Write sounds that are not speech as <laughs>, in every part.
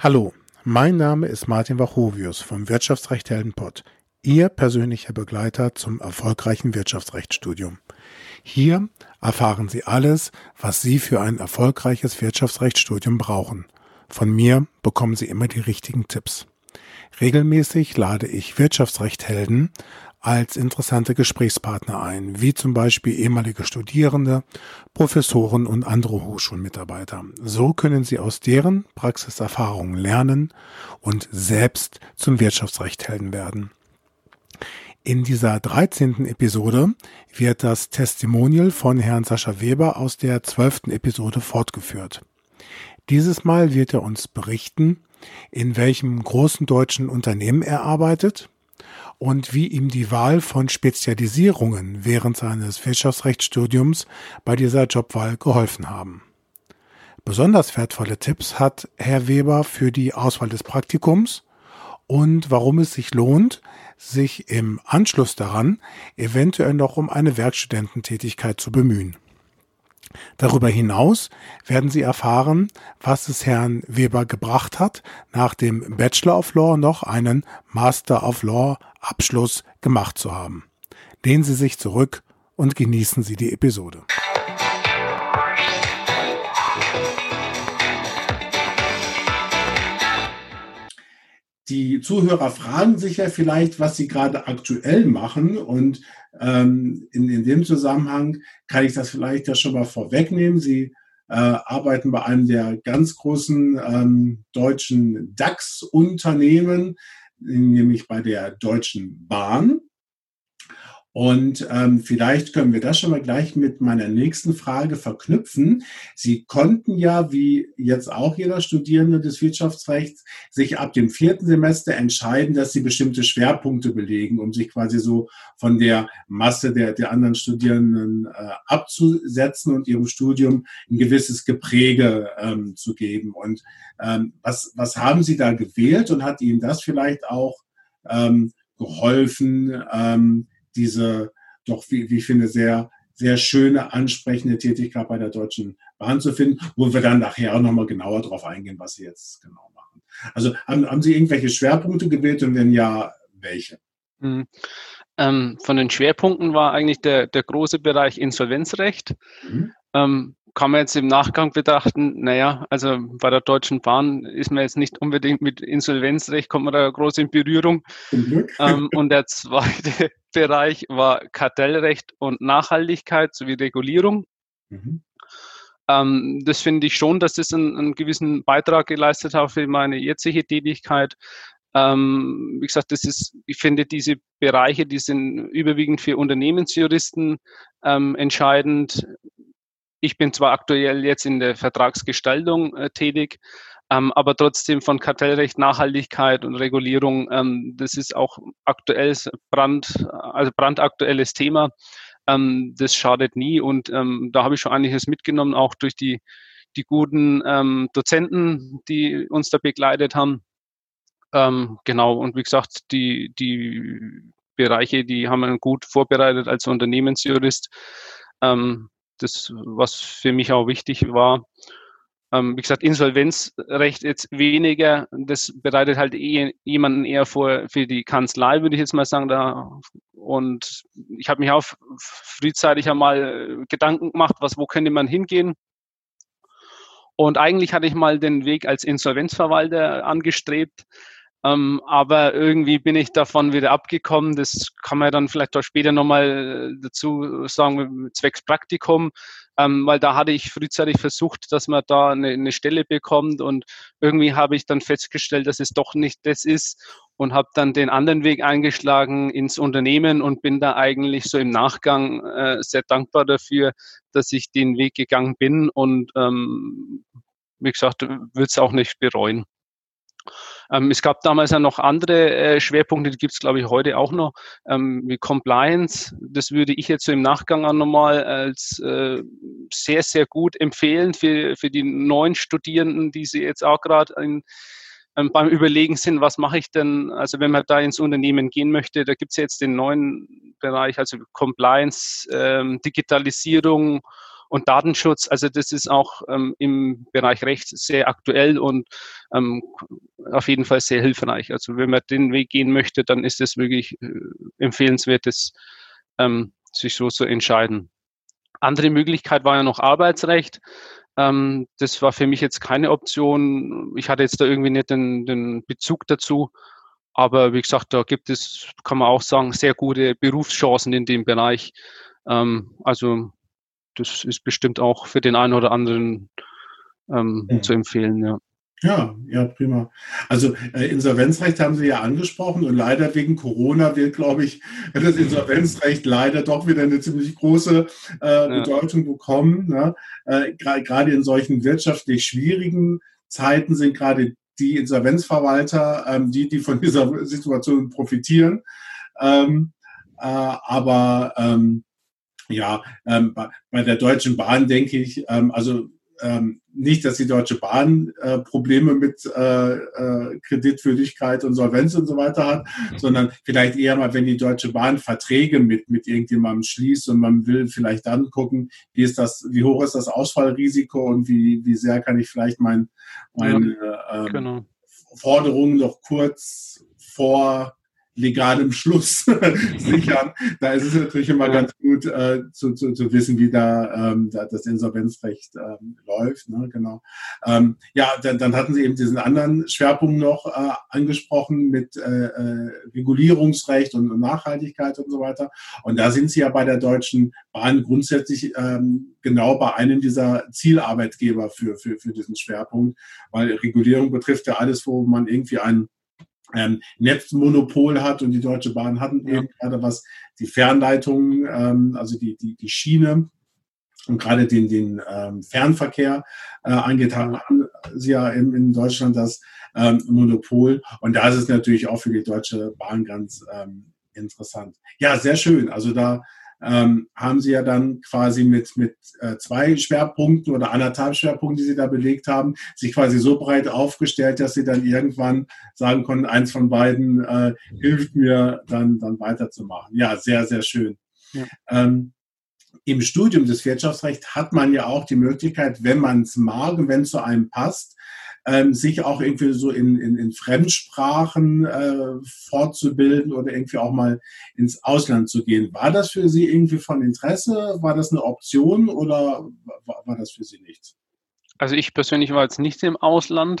Hallo, mein Name ist Martin Wachovius vom Wirtschaftsrecht Heldenpott, Ihr persönlicher Begleiter zum erfolgreichen Wirtschaftsrechtsstudium. Hier erfahren Sie alles, was Sie für ein erfolgreiches Wirtschaftsrechtsstudium brauchen. Von mir bekommen Sie immer die richtigen Tipps. Regelmäßig lade ich Wirtschaftsrechthelden als interessante Gesprächspartner ein, wie zum Beispiel ehemalige Studierende, Professoren und andere Hochschulmitarbeiter. So können Sie aus deren Praxiserfahrungen lernen und selbst zum Wirtschaftsrechthelden werden. In dieser 13. Episode wird das Testimonial von Herrn Sascha Weber aus der 12. Episode fortgeführt. Dieses Mal wird er uns berichten, in welchem großen deutschen Unternehmen er arbeitet, und wie ihm die Wahl von Spezialisierungen während seines Wirtschaftsrechtsstudiums bei dieser Jobwahl geholfen haben. Besonders wertvolle Tipps hat Herr Weber für die Auswahl des Praktikums und warum es sich lohnt, sich im Anschluss daran eventuell noch um eine Werkstudententätigkeit zu bemühen. Darüber hinaus werden Sie erfahren, was es Herrn Weber gebracht hat, nach dem Bachelor of Law noch einen Master of Law Abschluss gemacht zu haben. Lehnen Sie sich zurück und genießen Sie die Episode. Die Zuhörer fragen sich ja vielleicht, was sie gerade aktuell machen. Und ähm, in, in dem Zusammenhang kann ich das vielleicht ja schon mal vorwegnehmen. Sie äh, arbeiten bei einem der ganz großen ähm, deutschen DAX-Unternehmen, nämlich bei der Deutschen Bahn. Und ähm, vielleicht können wir das schon mal gleich mit meiner nächsten Frage verknüpfen. Sie konnten ja, wie jetzt auch jeder Studierende des Wirtschaftsrechts, sich ab dem vierten Semester entscheiden, dass sie bestimmte Schwerpunkte belegen, um sich quasi so von der Masse der, der anderen Studierenden äh, abzusetzen und ihrem Studium ein gewisses Gepräge ähm, zu geben. Und ähm, was, was haben Sie da gewählt und hat Ihnen das vielleicht auch ähm, geholfen? Ähm, diese doch, wie, wie ich finde, sehr, sehr schöne, ansprechende Tätigkeit bei der Deutschen Bahn zu finden, wo wir dann nachher auch nochmal genauer darauf eingehen, was Sie jetzt genau machen. Also haben, haben Sie irgendwelche Schwerpunkte gewählt und wenn ja, welche? Mhm. Ähm, von den Schwerpunkten war eigentlich der, der große Bereich Insolvenzrecht. Mhm. Ähm, kann man jetzt im Nachgang betrachten, naja, also bei der Deutschen Bahn ist man jetzt nicht unbedingt mit Insolvenzrecht, kommt man da groß in Berührung. Ähm, und der <laughs> zweite Bereich war Kartellrecht und Nachhaltigkeit sowie Regulierung. Mhm. Ähm, das finde ich schon, dass das einen, einen, gewissen Beitrag geleistet hat für meine jetzige Tätigkeit. Ähm, wie gesagt, das ist, ich finde diese Bereiche, die sind überwiegend für Unternehmensjuristen ähm, entscheidend. Ich bin zwar aktuell jetzt in der Vertragsgestaltung äh, tätig, ähm, aber trotzdem von Kartellrecht, Nachhaltigkeit und Regulierung, ähm, das ist auch aktuelles Brand, also brandaktuelles Thema. Ähm, das schadet nie und ähm, da habe ich schon einiges mitgenommen, auch durch die, die guten ähm, Dozenten, die uns da begleitet haben. Ähm, genau, und wie gesagt, die, die Bereiche, die haben wir gut vorbereitet als Unternehmensjurist. Das, was für mich auch wichtig war. Ähm, wie gesagt, Insolvenzrecht jetzt weniger, das bereitet halt eh, jemanden eher vor für die Kanzlei, würde ich jetzt mal sagen. Da. Und ich habe mich auch frühzeitig einmal Gedanken gemacht, was, wo könnte man hingehen. Und eigentlich hatte ich mal den Weg als Insolvenzverwalter angestrebt. Ähm, aber irgendwie bin ich davon wieder abgekommen. Das kann man dann vielleicht auch später nochmal äh, dazu sagen, zwecks Praktikum, ähm, weil da hatte ich frühzeitig versucht, dass man da eine, eine Stelle bekommt und irgendwie habe ich dann festgestellt, dass es doch nicht das ist und habe dann den anderen Weg eingeschlagen ins Unternehmen und bin da eigentlich so im Nachgang äh, sehr dankbar dafür, dass ich den Weg gegangen bin und ähm, wie gesagt, würde es auch nicht bereuen. Ähm, es gab damals ja noch andere äh, Schwerpunkte, die gibt es, glaube ich, heute auch noch, ähm, wie Compliance. Das würde ich jetzt so im Nachgang auch nochmal als äh, sehr, sehr gut empfehlen für, für die neuen Studierenden, die sie jetzt auch gerade ähm, beim Überlegen sind, was mache ich denn, also wenn man da ins Unternehmen gehen möchte, da gibt es jetzt den neuen Bereich, also Compliance, ähm, Digitalisierung Und Datenschutz, also das ist auch ähm, im Bereich Recht sehr aktuell und ähm, auf jeden Fall sehr hilfreich. Also wenn man den Weg gehen möchte, dann ist es wirklich äh, empfehlenswert, das, ähm, sich so zu entscheiden. Andere Möglichkeit war ja noch Arbeitsrecht. Ähm, das war für mich jetzt keine Option. Ich hatte jetzt da irgendwie nicht den, den Bezug dazu. Aber wie gesagt, da gibt es, kann man auch sagen, sehr gute Berufschancen in dem Bereich. Ähm, also das ist bestimmt auch für den einen oder anderen ähm, ja. zu empfehlen, ja. Ja, ja, prima. Also äh, Insolvenzrecht haben Sie ja angesprochen und leider wegen Corona wird, glaube ich, das Insolvenzrecht leider doch wieder eine ziemlich große äh, Bedeutung bekommen. Ne? Äh, gerade in solchen wirtschaftlich schwierigen Zeiten sind gerade die Insolvenzverwalter ähm, die, die von dieser Situation profitieren. Ähm, äh, aber ähm, ja, ähm, bei, bei der Deutschen Bahn denke ich, ähm, also ähm, nicht, dass die Deutsche Bahn äh, Probleme mit äh, äh, Kreditwürdigkeit und Solvenz und so weiter hat, mhm. sondern vielleicht eher mal, wenn die Deutsche Bahn Verträge mit, mit irgendjemandem schließt und man will vielleicht dann gucken, wie ist das, wie hoch ist das Ausfallrisiko und wie, wie sehr kann ich vielleicht mein, meine ja, ähm, genau. Forderungen noch kurz vor legalem Schluss <laughs> sichern. Da ist es natürlich immer ganz gut äh, zu, zu, zu wissen, wie da, ähm, da das Insolvenzrecht ähm, läuft. Ne? Genau. Ähm, ja, dann, dann hatten Sie eben diesen anderen Schwerpunkt noch äh, angesprochen mit äh, äh, Regulierungsrecht und, und Nachhaltigkeit und so weiter. Und da sind Sie ja bei der Deutschen Bahn grundsätzlich ähm, genau bei einem dieser Zielarbeitgeber für, für, für diesen Schwerpunkt, weil Regulierung betrifft ja alles, wo man irgendwie einen ähm, Netzmonopol hat und die Deutsche Bahn hatten ja. eben gerade was die Fernleitung, ähm, also die, die, die Schiene und gerade den, den ähm, Fernverkehr äh, angeht, haben sie ja in, in Deutschland das ähm, Monopol. Und da ist es natürlich auch für die Deutsche Bahn ganz ähm, interessant. Ja, sehr schön. Also da ähm, haben Sie ja dann quasi mit, mit äh, zwei Schwerpunkten oder anderthalb Schwerpunkten, die Sie da belegt haben, sich quasi so breit aufgestellt, dass Sie dann irgendwann sagen konnten, eins von beiden äh, hilft mir dann, dann weiterzumachen. Ja, sehr, sehr schön. Ja. Ähm, Im Studium des Wirtschaftsrechts hat man ja auch die Möglichkeit, wenn man es mag und wenn es zu einem passt, ähm, sich auch irgendwie so in, in, in Fremdsprachen äh, fortzubilden oder irgendwie auch mal ins Ausland zu gehen. War das für Sie irgendwie von Interesse? War das eine Option oder war, war das für Sie nichts? Also ich persönlich war jetzt nicht im Ausland.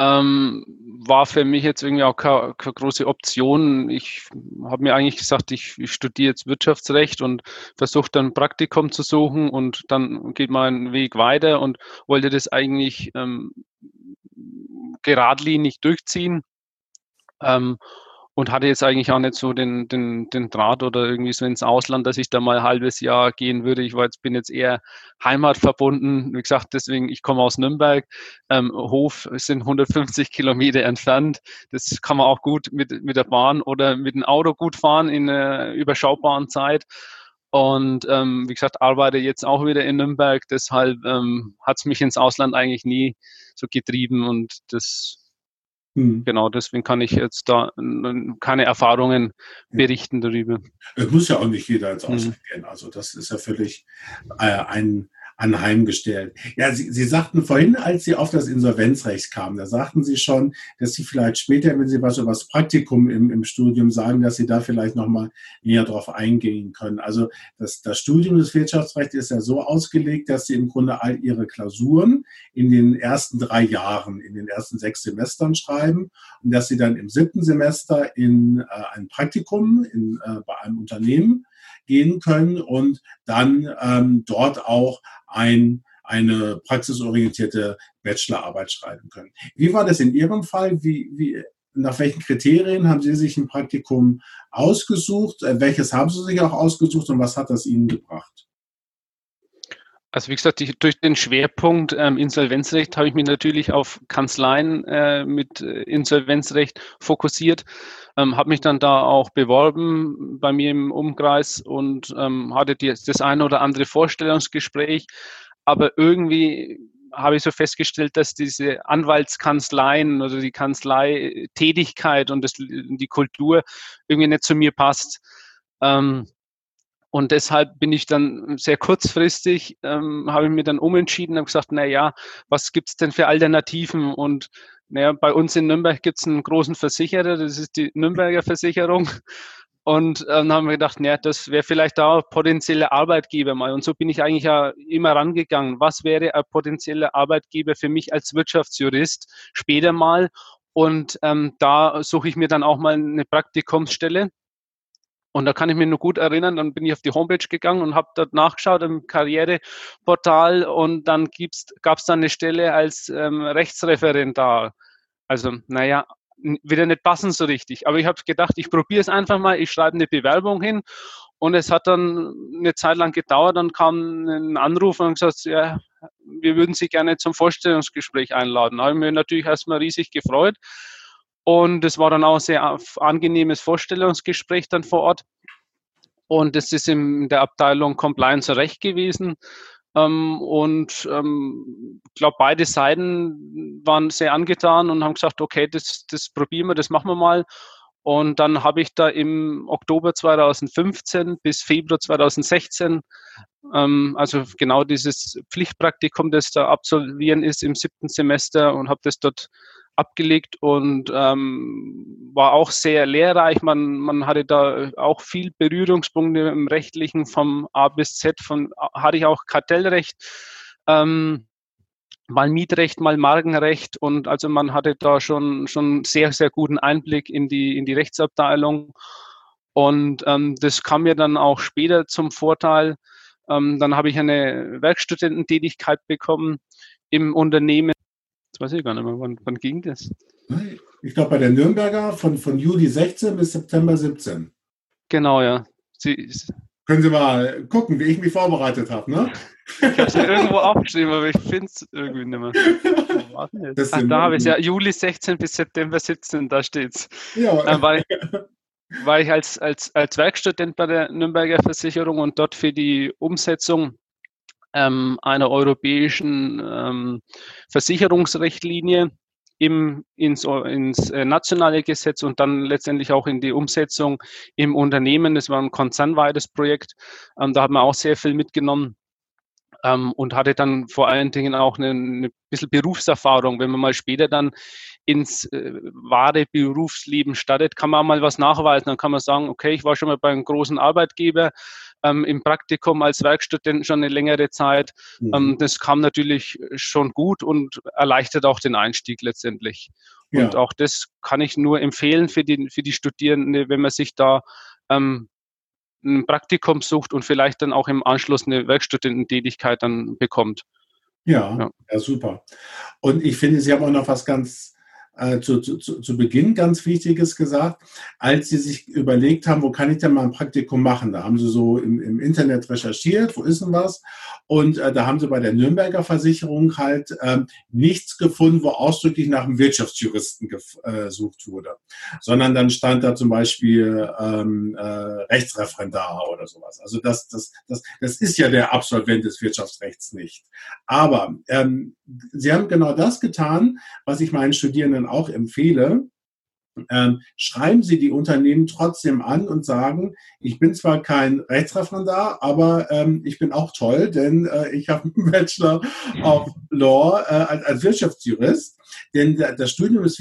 Ähm, war für mich jetzt irgendwie auch keine, keine große Option. Ich habe mir eigentlich gesagt, ich, ich, studiere jetzt Wirtschaftsrecht und versuche dann ein Praktikum zu suchen und dann geht mein Weg weiter und wollte das eigentlich ähm, geradlinig durchziehen. Ähm, und hatte jetzt eigentlich auch nicht so den, den, den Draht oder irgendwie so ins Ausland, dass ich da mal ein halbes Jahr gehen würde. Ich war jetzt, bin jetzt eher heimatverbunden. Wie gesagt, deswegen, ich komme aus Nürnberg. Ähm, Hof sind 150 Kilometer entfernt. Das kann man auch gut mit, mit der Bahn oder mit dem Auto gut fahren in einer überschaubaren Zeit. Und ähm, wie gesagt, arbeite jetzt auch wieder in Nürnberg. Deshalb ähm, hat es mich ins Ausland eigentlich nie getrieben und das hm. Genau, deswegen kann ich jetzt da keine Erfahrungen berichten darüber. Es muss ja auch nicht jeder ins Ausland hm. gehen. Also das ist ja völlig äh, ein, anheimgestellt. Ja, Sie, Sie sagten vorhin, als Sie auf das Insolvenzrecht kamen, da sagten Sie schon, dass Sie vielleicht später, wenn Sie was über das Praktikum im, im Studium sagen, dass Sie da vielleicht nochmal näher drauf eingehen können. Also das, das Studium des Wirtschaftsrechts ist ja so ausgelegt, dass Sie im Grunde all Ihre Klausuren in den ersten drei Jahren, in den ersten sechs Semestern schreiben und dass Sie dann im siebten Semester in äh, ein Praktikum in, äh, bei einem Unternehmen gehen können und dann ähm, dort auch ein, eine praxisorientierte Bachelorarbeit schreiben können. Wie war das in Ihrem Fall? Wie, wie, nach welchen Kriterien haben Sie sich ein Praktikum ausgesucht? Äh, welches haben Sie sich auch ausgesucht und was hat das Ihnen gebracht? Also wie gesagt, ich, durch den Schwerpunkt ähm, Insolvenzrecht habe ich mich natürlich auf Kanzleien äh, mit äh, Insolvenzrecht fokussiert, ähm, habe mich dann da auch beworben bei mir im Umkreis und ähm, hatte die, das eine oder andere Vorstellungsgespräch, aber irgendwie habe ich so festgestellt, dass diese Anwaltskanzleien oder die Kanzleitätigkeit und das, die Kultur irgendwie nicht zu mir passt. Ähm, Und deshalb bin ich dann sehr kurzfristig, ähm, habe ich mir dann umentschieden und gesagt, na ja, was gibt's denn für Alternativen? Und naja, bei uns in Nürnberg gibt's einen großen Versicherer, das ist die Nürnberger Versicherung. Und äh, dann haben wir gedacht, naja, das wäre vielleicht da potenzielle Arbeitgeber mal. Und so bin ich eigentlich ja immer rangegangen. Was wäre ein potenzieller Arbeitgeber für mich als Wirtschaftsjurist später mal? Und ähm, da suche ich mir dann auch mal eine Praktikumsstelle. Und da kann ich mich nur gut erinnern, dann bin ich auf die Homepage gegangen und habe dort nachgeschaut im Karriereportal und dann gab es dann eine Stelle als ähm, Rechtsreferendar. Also, naja, wieder nicht passen so richtig. Aber ich habe gedacht, ich probiere es einfach mal, ich schreibe eine Bewerbung hin und es hat dann eine Zeit lang gedauert, dann kam ein Anruf und gesagt, ja, wir würden Sie gerne zum Vorstellungsgespräch einladen. Da habe ich mich natürlich erstmal riesig gefreut und es war dann auch ein sehr angenehmes Vorstellungsgespräch dann vor Ort. Und es ist in der Abteilung Compliance Recht gewesen. Ähm, und ähm, glaube, beide Seiten waren sehr angetan und haben gesagt, okay, das, das probieren wir, das machen wir mal. Und dann habe ich da im Oktober 2015 bis Februar 2016, ähm, also genau dieses Pflichtpraktikum, das da absolvieren ist im siebten Semester und habe das dort abgelegt und ähm, war auch sehr lehrreich. Man, man hatte da auch viel Berührungspunkte im Rechtlichen vom A bis Z, von hatte ich auch Kartellrecht, ähm, mal Mietrecht, mal Markenrecht und also man hatte da schon schon sehr sehr guten Einblick in die in die Rechtsabteilung und ähm, das kam mir dann auch später zum Vorteil. Ähm, dann habe ich eine Werkstudententätigkeit bekommen im Unternehmen das weiß ich gar nicht mehr. Wann, wann ging das? Ich glaube bei der Nürnberger von, von Juli 16 bis September 17. Genau, ja. Sie, Können Sie mal gucken, wie ich mich vorbereitet habe, ne? Ich habe es ja irgendwo aufgeschrieben, aber ich finde es irgendwie nicht mehr. <laughs> Ach, da habe ich ja. Juli 16 bis September 17, da steht's. Ja. Dann war ich, war ich als, als, als Werkstudent bei der Nürnberger Versicherung und dort für die Umsetzung ähm, einer europäischen ähm, Versicherungsrichtlinie im, ins, ins äh, nationale Gesetz und dann letztendlich auch in die Umsetzung im Unternehmen. Das war ein konzernweites Projekt. Ähm, da haben wir auch sehr viel mitgenommen ähm, und hatte dann vor allen Dingen auch eine, eine bisschen Berufserfahrung. Wenn man mal später dann ins äh, wahre Berufsleben startet, kann man auch mal was nachweisen. Dann kann man sagen, okay, ich war schon mal bei einem großen Arbeitgeber, ähm, im Praktikum als Werkstudent schon eine längere Zeit. Mhm. Ähm, das kam natürlich schon gut und erleichtert auch den Einstieg letztendlich. Ja. Und auch das kann ich nur empfehlen für die, für die Studierenden, wenn man sich da ähm, ein Praktikum sucht und vielleicht dann auch im Anschluss eine Werkstudententätigkeit dann bekommt. Ja, ja, ja, super. Und ich finde, Sie haben auch noch was ganz äh, zu, zu, zu Beginn ganz Wichtiges gesagt, als sie sich überlegt haben, wo kann ich denn mal ein Praktikum machen? Da haben sie so im, im Internet recherchiert, wo ist denn was? Und äh, da haben sie bei der Nürnberger Versicherung halt ähm, nichts gefunden, wo ausdrücklich nach einem Wirtschaftsjuristen äh, gesucht wurde, sondern dann stand da zum Beispiel ähm, äh, Rechtsreferendar oder sowas. Also das, das, das, das ist ja der Absolvent des Wirtschaftsrechts nicht. Aber ähm, sie haben genau das getan, was ich meinen Studierenden auch empfehle, ähm, schreiben Sie die Unternehmen trotzdem an und sagen, ich bin zwar kein Rechtsreferendar, aber ähm, ich bin auch toll, denn äh, ich habe einen <laughs> Bachelor of Law äh, als, als, Wirtschaftsjurist. Denn das Studium des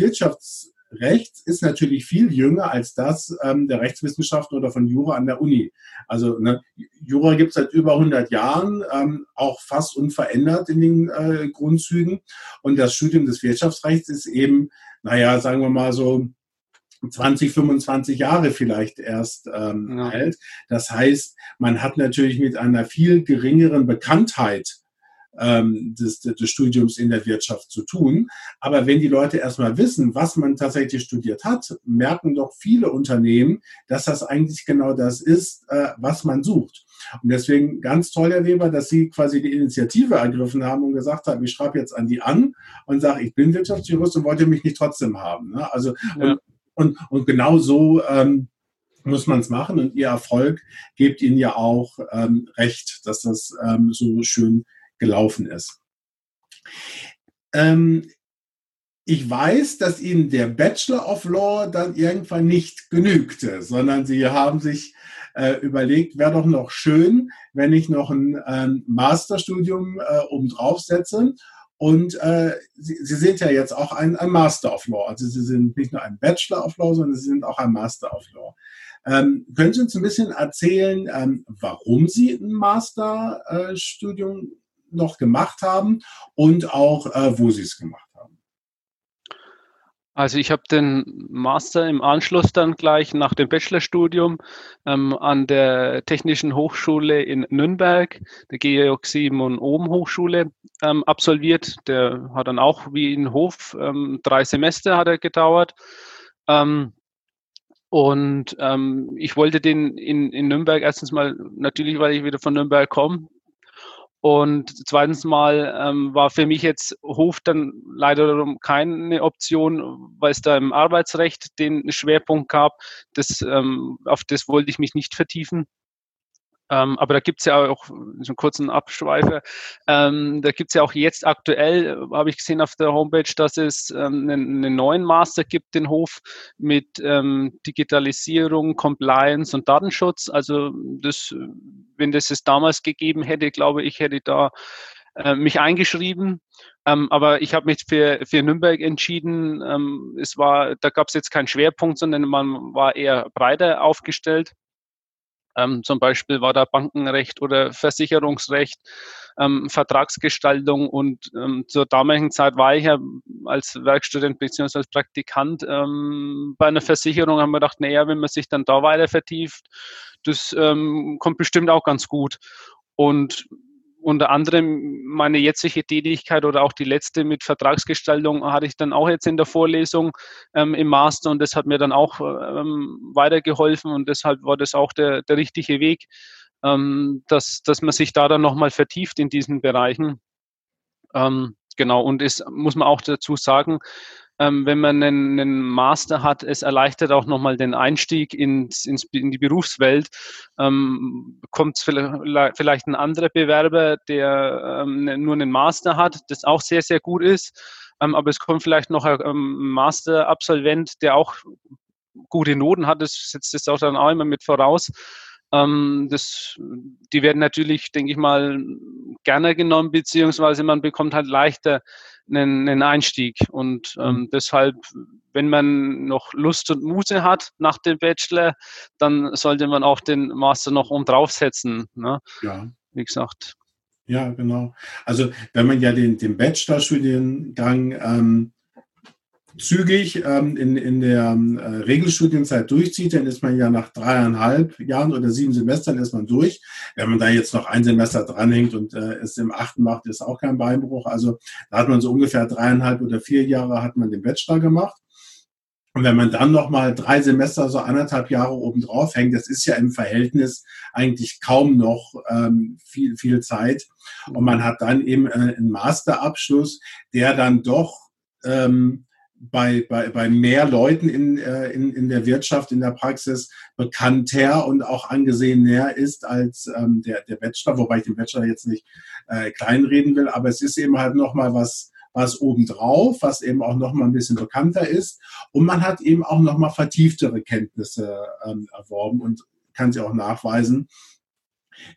Wirtschaftsrechts ist natürlich viel jünger als das ähm, der Rechtswissenschaften oder von Jura an der Uni. Also ne, Jura gibt es seit über 100 Jahren, ähm, auch fast unverändert in den äh, Grundzügen. Und das Studium des Wirtschaftsrechts ist eben naja, sagen wir mal so 20, 25 Jahre vielleicht erst ähm, ja. alt. Das heißt, man hat natürlich mit einer viel geringeren Bekanntheit ähm, des, des Studiums in der Wirtschaft zu tun. Aber wenn die Leute erstmal wissen, was man tatsächlich studiert hat, merken doch viele Unternehmen, dass das eigentlich genau das ist, äh, was man sucht. Und deswegen ganz toll, Herr Weber, dass Sie quasi die Initiative ergriffen haben und gesagt haben, ich schreibe jetzt an die an und sage, ich bin Wirtschaftsjurist und wollte mich nicht trotzdem haben. Ne? Also ja. und, und, und genau so ähm, muss man es machen und Ihr Erfolg gibt Ihnen ja auch ähm, recht, dass das ähm, so schön gelaufen ist. Ähm, ich weiß, dass Ihnen der Bachelor of Law dann irgendwann nicht genügte, sondern Sie haben sich äh, überlegt, wäre doch noch schön, wenn ich noch ein ähm, Masterstudium äh, obendrauf setze. Und äh, Sie, Sie sind ja jetzt auch ein, ein Master of Law. Also Sie sind nicht nur ein Bachelor of Law, sondern Sie sind auch ein Master of Law. Ähm, können Sie uns ein bisschen erzählen, ähm, warum Sie ein Masterstudium noch gemacht haben und auch, äh, wo Sie es gemacht haben? Also ich habe den Master im Anschluss dann gleich nach dem Bachelorstudium ähm, an der Technischen Hochschule in Nürnberg, der Georg Simon Ohm Hochschule, ähm, absolviert. Der hat dann auch wie in Hof ähm, drei Semester hat er gedauert. Ähm, und ähm, ich wollte den in, in Nürnberg erstens mal, natürlich, weil ich wieder von Nürnberg komme, und zweitens mal ähm, war für mich jetzt Hof dann leider keine Option, weil es da im Arbeitsrecht den Schwerpunkt gab. Das, ähm, auf das wollte ich mich nicht vertiefen. Ähm, aber da gibt es ja auch, so einen kurzen Abschweifer, ähm, da gibt es ja auch jetzt aktuell, habe ich gesehen auf der Homepage, dass es ähm, einen, einen, neuen Master gibt, den Hof, mit ähm, Digitalisierung, Compliance und Datenschutz. Also das, wenn das es damals gegeben hätte, glaube ich, hätte ich da äh, mich eingeschrieben. Ähm, aber ich habe mich für, für Nürnberg entschieden. Ähm, es war, da gab es jetzt keinen Schwerpunkt, sondern man war eher breiter aufgestellt. Ähm, zum Beispiel war da Bankenrecht oder Versicherungsrecht, ähm, Vertragsgestaltung und ähm, zur damaligen Zeit war ich ja als Werkstudent bzw. als Praktikant ähm, bei einer Versicherung, haben wir gedacht, naja, wenn man sich dann da weiter vertieft, das ähm, kommt bestimmt auch ganz gut. Und unter anderem meine jetzige Tätigkeit oder auch die letzte mit Vertragsgestaltung hatte ich dann auch jetzt in der Vorlesung ähm, im Master und das hat mir dann auch ähm, weitergeholfen und deshalb war das auch der, der richtige Weg, ähm, dass, dass man sich da dann nochmal vertieft in diesen Bereichen. Ähm, genau, und es muss man auch dazu sagen, ähm, wenn man einen, einen, Master hat, es erleichtert auch nochmal den Einstieg ins, ins, in die Berufswelt. Ähm, kommt vielleicht ein anderer Bewerber, der ähm, ne, nur einen Master hat, das auch sehr, sehr gut ist. Ähm, aber es kommt vielleicht noch ein ähm, Master-Absolvent, der auch gute Noten hat, das setzt das auch dann auch immer mit voraus. Ähm, das, die werden natürlich, denke ich mal, gerne genommen, beziehungsweise man bekommt halt leichter einen, einen Einstieg. Und ähm, mhm. deshalb, wenn man noch Lust und Muse hat nach dem Bachelor, dann sollte man auch den Master noch um draufsetzen. Ne? Ja. Wie gesagt. Ja, genau. Also wenn man ja den, den Bachelorstudiengang ähm, zügig ähm, in, in der äh, Regelstudienzeit durchzieht, dann ist man ja nach dreieinhalb Jahren oder sieben Semestern ist man durch. Wenn man da jetzt noch ein Semester dranhängt und äh, es im achten macht, ist auch kein Beinbruch. Also da hat man so ungefähr dreieinhalb oder vier Jahre hat man den Bachelor gemacht. Und wenn man dann noch mal drei Semester, so anderthalb Jahre obendrauf hängt, das ist ja im Verhältnis eigentlich kaum noch ähm, viel, viel Zeit. Und man hat dann eben äh, einen Masterabschluss, der dann doch ähm, bei, bei, bei mehr Leuten in, äh, in, in der Wirtschaft, in der Praxis bekannter und auch angesehener ist als ähm, der, der Bachelor, wobei ich den Bachelor jetzt nicht äh, kleinreden will, aber es ist eben halt nochmal was, was obendrauf, was eben auch nochmal ein bisschen bekannter ist. Und man hat eben auch nochmal vertieftere Kenntnisse ähm, erworben und kann sie auch nachweisen.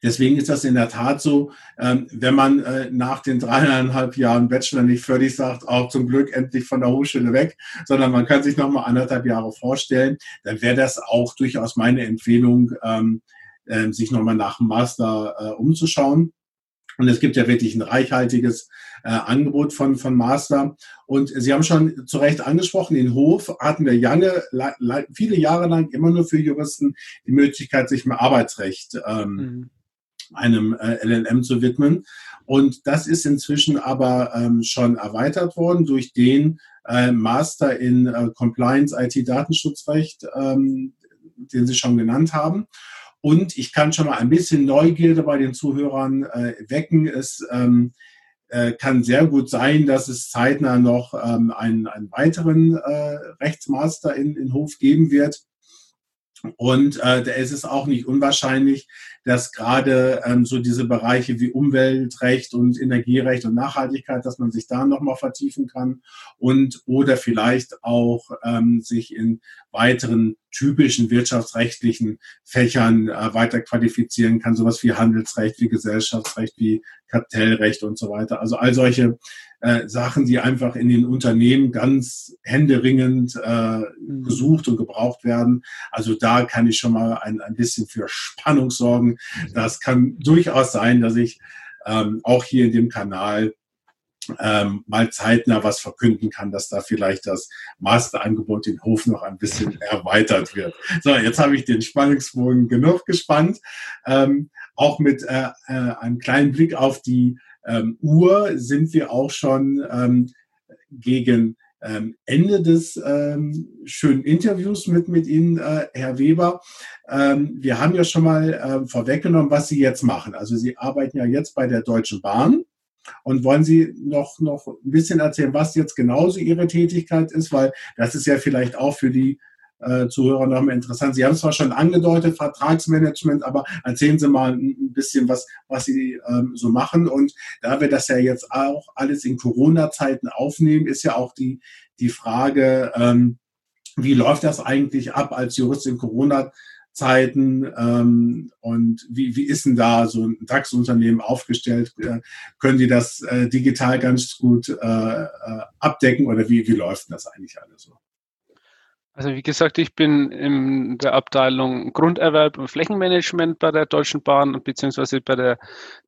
Deswegen ist das in der Tat so, ähm, wenn man äh, nach den dreieinhalb Jahren Bachelor nicht völlig sagt, auch zum Glück endlich von der Hochschule weg, sondern man kann sich noch mal anderthalb Jahre vorstellen, dann wäre das auch durchaus meine Empfehlung, ähm, äh, sich noch mal nach dem Master äh, umzuschauen. Und es gibt ja wirklich ein reichhaltiges äh, Angebot von, von Master. Und Sie haben schon zu Recht angesprochen, in Hof hatten wir lange, viele Jahre lang immer nur für Juristen die Möglichkeit, sich mit Arbeitsrecht ähm, mhm. einem äh, LLM zu widmen. Und das ist inzwischen aber ähm, schon erweitert worden durch den äh, Master in äh, Compliance IT Datenschutzrecht, ähm, den Sie schon genannt haben. Und ich kann schon mal ein bisschen Neugierde bei den Zuhörern äh, wecken. Es ähm, äh, kann sehr gut sein, dass es zeitnah noch ähm, einen, einen weiteren äh, Rechtsmaster in, in Hof geben wird. Und äh, da ist es auch nicht unwahrscheinlich, dass gerade ähm, so diese Bereiche wie Umweltrecht und Energierecht und Nachhaltigkeit, dass man sich da nochmal vertiefen kann und oder vielleicht auch ähm, sich in weiteren typischen wirtschaftsrechtlichen Fächern äh, weiter qualifizieren kann, sowas wie Handelsrecht, wie Gesellschaftsrecht, wie Kartellrecht und so weiter. Also all solche äh, Sachen, die einfach in den Unternehmen ganz händeringend äh, mhm. gesucht und gebraucht werden. Also da kann ich schon mal ein, ein bisschen für Spannung sorgen. Mhm. Das kann durchaus sein, dass ich ähm, auch hier in dem Kanal ähm, mal zeitnah was verkünden kann, dass da vielleicht das Masterangebot in Hof noch ein bisschen erweitert wird. So, jetzt habe ich den Spannungsbogen genug gespannt. Ähm, auch mit äh, äh, einem kleinen Blick auf die ähm, Uhr sind wir auch schon ähm, gegen ähm, Ende des ähm, schönen Interviews mit, mit Ihnen, äh, Herr Weber. Ähm, wir haben ja schon mal äh, vorweggenommen, was Sie jetzt machen. Also Sie arbeiten ja jetzt bei der Deutschen Bahn. Und wollen Sie noch, noch ein bisschen erzählen, was jetzt genauso Ihre Tätigkeit ist? Weil das ist ja vielleicht auch für die äh, Zuhörer nochmal interessant. Sie haben es zwar schon angedeutet, Vertragsmanagement, aber erzählen Sie mal ein bisschen, was, was Sie ähm, so machen. Und da wir das ja jetzt auch alles in Corona-Zeiten aufnehmen, ist ja auch die, die Frage, ähm, wie läuft das eigentlich ab als Jurist in Corona-Zeiten? Zeiten ähm, und wie, wie ist denn da so ein DAX-Unternehmen aufgestellt? Äh, können die das äh, digital ganz gut äh, äh, abdecken oder wie, wie läuft das eigentlich alles so? Also wie gesagt, ich bin in der Abteilung Grunderwerb und Flächenmanagement bei der Deutschen Bahn beziehungsweise bei der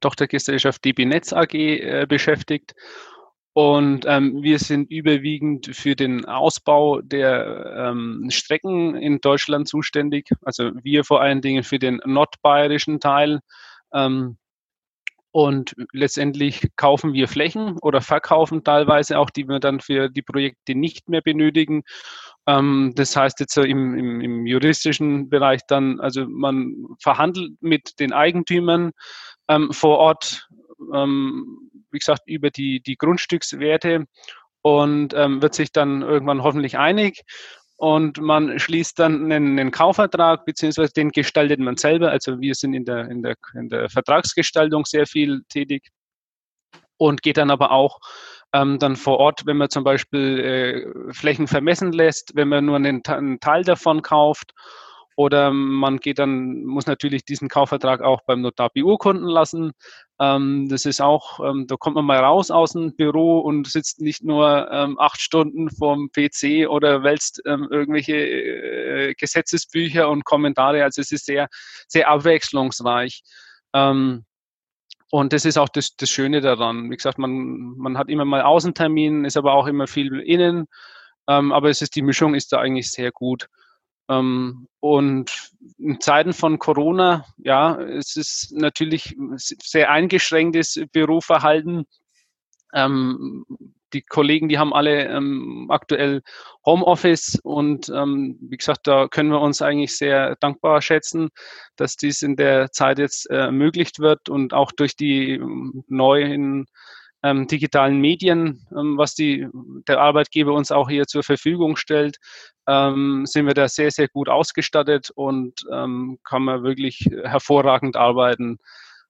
Tochtergesellschaft DB Netz AG äh, beschäftigt und ähm, wir sind überwiegend für den Ausbau der ähm, Strecken in Deutschland zuständig. Also wir vor allen Dingen für den nordbayerischen Teil. Ähm, und letztendlich kaufen wir Flächen oder verkaufen teilweise auch, die wir dann für die Projekte nicht mehr benötigen. Ähm, das heißt jetzt so im, im, im, juristischen Bereich dann, also man verhandelt mit den Eigentümern ähm, vor Ort ähm, wie gesagt, über die, die Grundstückswerte und ähm, wird sich dann irgendwann hoffentlich einig. Und man schließt dann einen, einen, Kaufvertrag, beziehungsweise den gestaltet man selber. Also wir sind in der, in der, in der Vertragsgestaltung sehr viel tätig und geht dann aber auch ähm, dann vor Ort, wenn man zum Beispiel äh, Flächen vermessen lässt, wenn man nur einen, einen Teil davon kauft oder man geht dann, muss natürlich diesen Kaufvertrag auch beim Notar beurkunden lassen. Ähm, das ist auch, ähm, da kommt man mal raus aus dem Büro und sitzt nicht nur ähm, acht Stunden vorm PC oder wälzt ähm, irgendwelche äh, Gesetzesbücher und Kommentare. Also es ist sehr, sehr abwechslungsreich. Ähm, und das ist auch das, das Schöne daran. Wie gesagt, man, man hat immer mal Außentermin, ist aber auch immer viel innen. Ähm, aber es ist, die Mischung ist da eigentlich sehr gut. Ähm, und in Zeiten von Corona, ja, es ist natürlich sehr eingeschränktes Büroverhalten. Ähm, die Kollegen, die haben alle ähm, aktuell Homeoffice und ähm, wie gesagt, da können wir uns eigentlich sehr dankbar schätzen, dass dies in der Zeit jetzt äh, ermöglicht wird und auch durch die ähm, neuen ähm, digitalen Medien, ähm, was die, der Arbeitgeber uns auch hier zur Verfügung stellt, ähm, sind wir da sehr, sehr gut ausgestattet und ähm, kann man wirklich hervorragend arbeiten.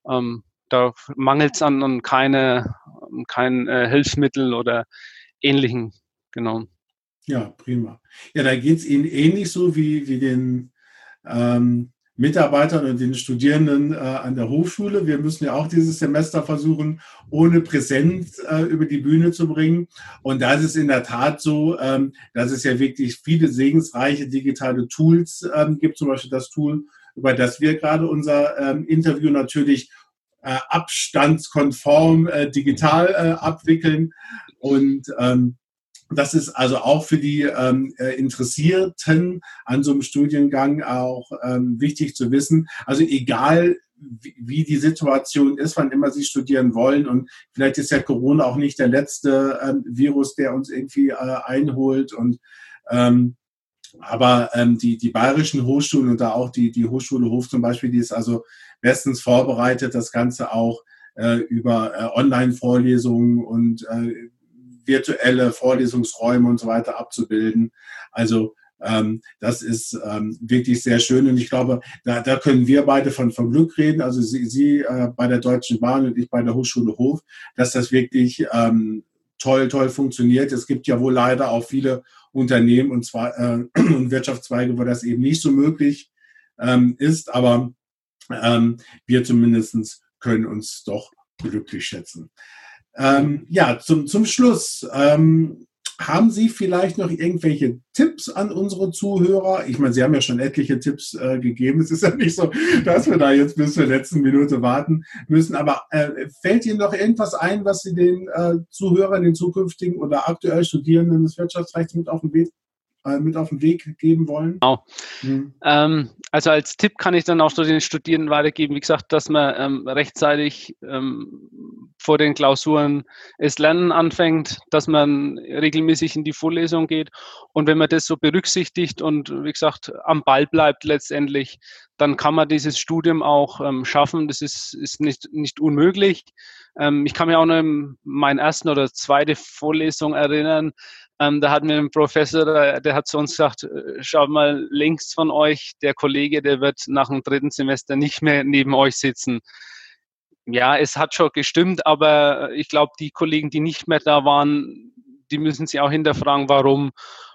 Ähm, da mangelt es an, an keine, kein äh, Hilfsmittel oder ähnlichen. Genau. Ja, prima. Ja, da geht es Ihnen ähnlich so wie, wie den ähm, Mitarbeitern und den Studierenden äh, an der Hochschule. Wir müssen ja auch dieses Semester versuchen, ohne Präsenz äh, über die Bühne zu bringen. Und da ist es in der Tat so, ähm, dass es ja wirklich viele segensreiche digitale Tools ähm, gibt, zum Beispiel das Tool, über das wir gerade unser ähm, Interview natürlich äh, abstandskonform äh, digital äh, abwickeln. Und ähm, das ist also auch für die ähm, äh, Interessierten an so einem Studiengang auch ähm, wichtig zu wissen. Also egal, wie, die Situation ist, wann immer Sie studieren wollen. Und vielleicht ist ja Corona auch nicht der letzte ähm, Virus, der uns irgendwie äh, einholt. Und ähm, aber ähm, die, die bayerischen Hochschulen und da auch die, die Hochschule Hof zum Beispiel, die ist also bestens vorbereitet, das Ganze auch äh, über äh, Online-Vorlesungen und äh, virtuelle Vorlesungsräume und so weiter abzubilden. Also ähm, das ist ähm, wirklich sehr schön und ich glaube, da, da können wir beide von, von Glück reden, also Sie, Sie äh, bei der Deutschen Bahn und ich bei der Hochschule Hof, dass das wirklich ähm, toll, toll funktioniert. Es gibt ja wohl leider auch viele Unternehmen und zwar äh, <clears throat> Wirtschaftszweige, wo das eben nicht so möglich ähm, ist, aber ähm, wir zumindest können uns doch glücklich schätzen. Ähm, ja, zum, zum Schluss. Ähm, haben Sie vielleicht noch irgendwelche Tipps an unsere Zuhörer? Ich meine, Sie haben ja schon etliche Tipps äh, gegeben. Es ist ja nicht so, dass wir da jetzt bis zur letzten Minute warten müssen. Aber äh, fällt Ihnen noch irgendwas ein, was Sie den äh, Zuhörern, den zukünftigen oder aktuell Studierenden des Wirtschaftsrechts mit auf den Weg mit auf den Weg geben wollen? Genau. Mhm. Ähm, also als Tipp kann ich dann auch so den Studierenden weitergeben, wie gesagt, dass man ähm, rechtzeitig ähm, vor den Klausuren das Lernen anfängt, dass man regelmäßig in die Vorlesung geht und wenn man das so berücksichtigt und wie gesagt am Ball bleibt letztendlich, dann kann man dieses Studium auch ähm, schaffen. Das ist, ist nicht, nicht unmöglich. Ähm, ich kann mich auch noch in meinen ersten oder zweite Vorlesung erinnern. Ähm, da hatten wir einen Professor, der, der, hat zu uns gesagt, äh, schaut mal links von euch, der Kollege, der wird nach dem dritten Semester nicht mehr neben euch sitzen. Ja, es hat schon gestimmt, aber ich glaube, die Kollegen, die nicht mehr da waren, die müssen sich auch hinterfragen, warum.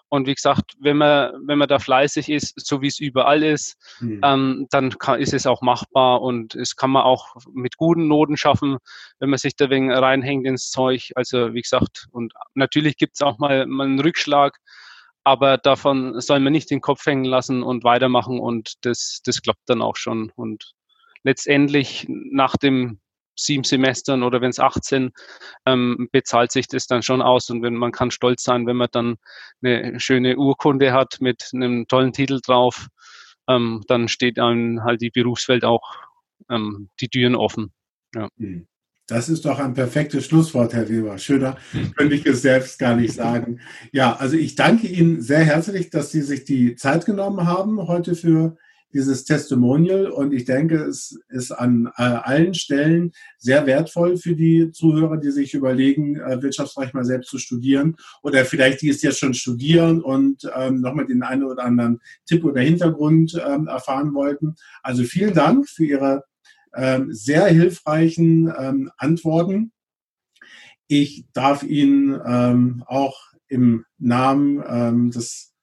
Und wie gesagt, wenn man, wenn man da fleißig ist, so wie es überall ist, mhm. ähm, dann kann, ist es auch machbar und es kann man auch mit guten Noten schaffen, wenn man sich da wegen reinhängt ins Zeug. Also wie gesagt, und natürlich gibt es auch mal, mal einen Rückschlag, aber davon soll man nicht den Kopf hängen lassen und weitermachen und das, das klappt dann auch schon. Und letztendlich nach dem sieben Semestern oder wenn es 18, ähm, bezahlt sich das dann schon aus. Und wenn man kann stolz sein, wenn man dann eine schöne Urkunde hat mit einem tollen Titel drauf, ähm, dann steht einem halt die Berufswelt auch ähm, die Türen offen. Ja. Hm. Das ist doch ein perfektes Schlusswort, Herr Weber. Schöner könnte ich es selbst gar nicht <laughs> sagen. Ja, also ich danke Ihnen sehr herzlich, dass Sie sich die Zeit genommen haben heute für dieses Testimonial. Und ich denke, es ist an äh, allen Stellen sehr wertvoll für die Zuhörer, die sich überlegen, äh, Wirtschaftsrecht mal selbst zu studieren oder vielleicht die es jetzt schon studieren und ähm, nochmal den einen oder anderen Tipp oder Hintergrund ähm, erfahren wollten. Also vielen Dank für Ihre ähm, sehr hilfreichen ähm, Antworten. Ich darf Ihnen ähm, auch im Namen ähm, des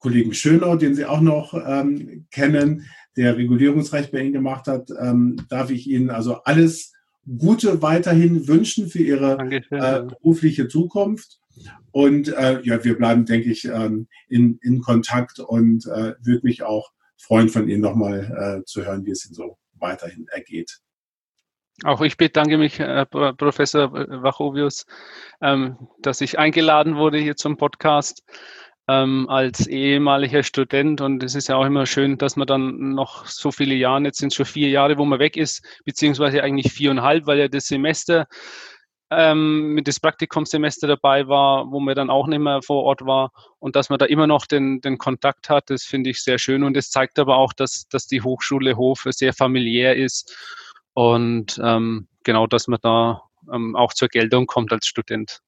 Kollegen Schönau, den Sie auch noch ähm, kennen, der Regulierungsrecht bei Ihnen gemacht hat, ähm, darf ich Ihnen also alles Gute weiterhin wünschen für Ihre äh, berufliche Zukunft. Und äh, ja, wir bleiben, denke ich, ähm, in, in Kontakt und äh, würde mich auch freuen, von Ihnen nochmal äh, zu hören, wie es Ihnen so weiterhin ergeht. Auch ich bedanke mich, äh, Professor Wachovius, ähm, dass ich eingeladen wurde hier zum Podcast ähm, als ehemaliger Student. Und es ist ja auch immer schön, dass man dann noch so viele Jahre, jetzt sind es schon vier Jahre, wo man weg ist, beziehungsweise eigentlich viereinhalb, weil ja das Semester ähm, mit das Praktikumssemester dabei war, wo man dann auch nicht mehr vor Ort war und dass man da immer noch den, den Kontakt hat, das finde ich sehr schön und es zeigt aber auch, dass, dass die Hochschule Hofe sehr familiär ist und ähm, genau, dass man da ähm, auch zur Geltung kommt als Student.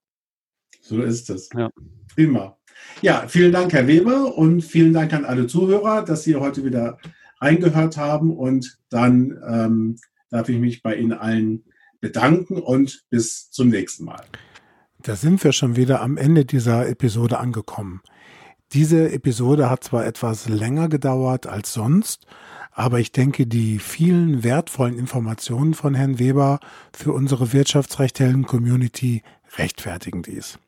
So ist es. Ja. Prima. Ja, vielen Dank, Herr Weber, und vielen Dank an alle Zuhörer, dass Sie heute wieder reingehört haben. Und dann ähm, darf ich mich bei Ihnen allen bedanken und bis zum nächsten Mal. Da sind wir schon wieder am Ende dieser Episode angekommen. Diese Episode hat zwar etwas länger gedauert als sonst, aber ich denke, die vielen wertvollen Informationen von Herrn Weber für unsere Wirtschaftsrechthelden-Community rechtfertigen dies.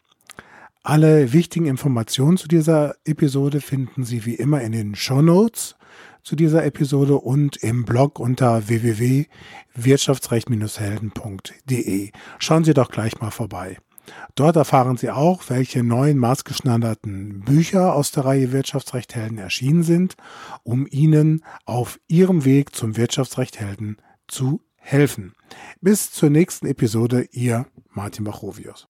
Alle wichtigen Informationen zu dieser Episode finden Sie wie immer in den Show Notes zu dieser Episode und im Blog unter www.wirtschaftsrecht-helden.de. Schauen Sie doch gleich mal vorbei. Dort erfahren Sie auch, welche neuen maßgeschneiderten Bücher aus der Reihe Wirtschaftsrecht Helden erschienen sind, um Ihnen auf Ihrem Weg zum Wirtschaftsrecht Helden zu helfen. Bis zur nächsten Episode, Ihr Martin Bachovius.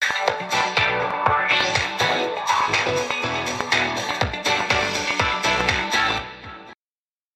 Thank you.